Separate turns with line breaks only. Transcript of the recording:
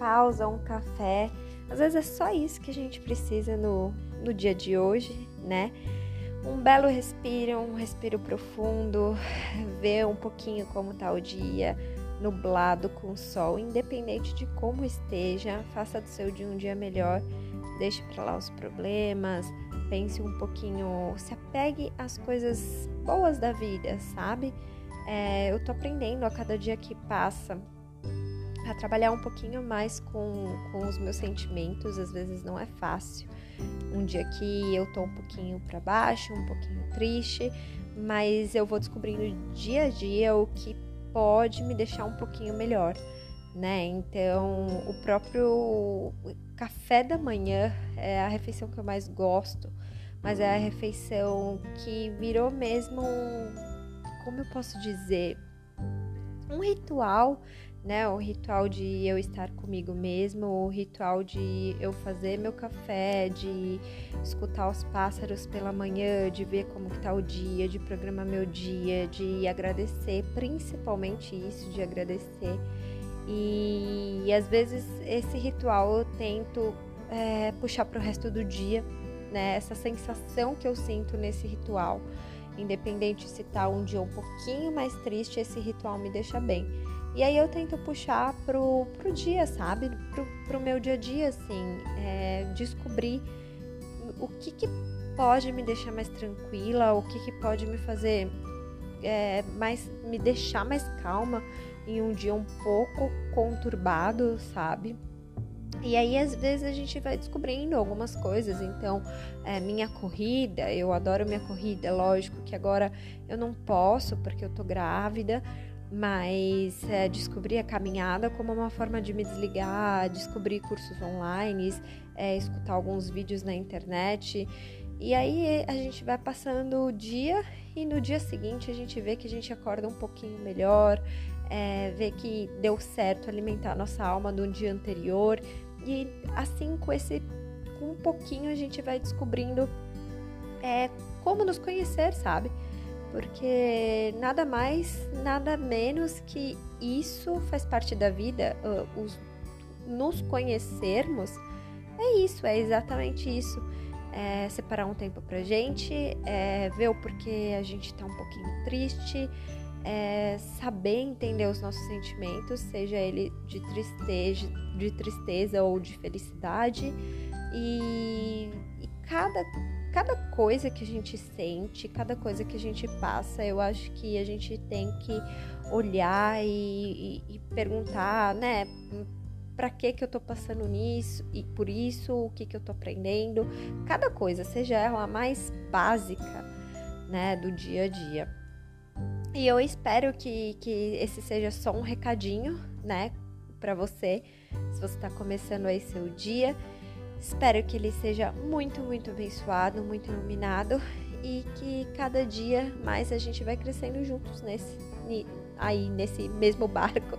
pausa, um café. Às vezes é só isso que a gente precisa no, no dia de hoje, né? Um belo respiro, um respiro profundo, ver um pouquinho como tá o dia, nublado com sol, independente de como esteja, faça do seu dia um dia melhor, deixe para lá os problemas, pense um pouquinho, se apegue às coisas boas da vida, sabe? É, eu tô aprendendo a cada dia que passa trabalhar um pouquinho mais com, com os meus sentimentos, às vezes não é fácil. Um dia que eu tô um pouquinho para baixo, um pouquinho triste, mas eu vou descobrindo dia a dia o que pode me deixar um pouquinho melhor, né? Então, o próprio café da manhã é a refeição que eu mais gosto, mas é a refeição que virou mesmo, como eu posso dizer, um ritual né? O ritual de eu estar comigo mesmo, o ritual de eu fazer meu café, de escutar os pássaros pela manhã, de ver como que tá o dia, de programar meu dia, de agradecer, principalmente isso, de agradecer. E, e às vezes esse ritual eu tento é, puxar para o resto do dia, né? Essa sensação que eu sinto nesse ritual. Independente se tá um dia um pouquinho mais triste, esse ritual me deixa bem. E aí eu tento puxar pro, pro dia, sabe? Pro, pro meu dia a dia, assim. É, descobrir o que, que pode me deixar mais tranquila, o que, que pode me fazer é, mais, me deixar mais calma em um dia um pouco conturbado, sabe? E aí, às vezes, a gente vai descobrindo algumas coisas. Então, é, minha corrida, eu adoro minha corrida, lógico que agora eu não posso porque eu tô grávida, mas é, descobri a caminhada como uma forma de me desligar, descobrir cursos online, é, escutar alguns vídeos na internet. E aí a gente vai passando o dia e no dia seguinte a gente vê que a gente acorda um pouquinho melhor, é, vê que deu certo alimentar nossa alma do dia anterior. E assim, com esse com um pouquinho, a gente vai descobrindo é, como nos conhecer, sabe? Porque nada mais, nada menos que isso faz parte da vida, uh, os, nos conhecermos, é isso, é exatamente isso. É separar um tempo pra gente, é ver o porquê a gente tá um pouquinho triste, é saber entender os nossos sentimentos, seja ele de tristeza, de tristeza ou de felicidade, e, e cada cada coisa que a gente sente, cada coisa que a gente passa, eu acho que a gente tem que olhar e, e, e perguntar, né? Para que que eu tô passando nisso e por isso o que que eu tô aprendendo? Cada coisa, seja ela a mais básica, né, do dia a dia. E eu espero que, que esse seja só um recadinho, né, para você, se você está começando aí seu dia Espero que ele seja muito, muito abençoado, muito iluminado e que cada dia mais a gente vai crescendo juntos nesse aí nesse mesmo barco.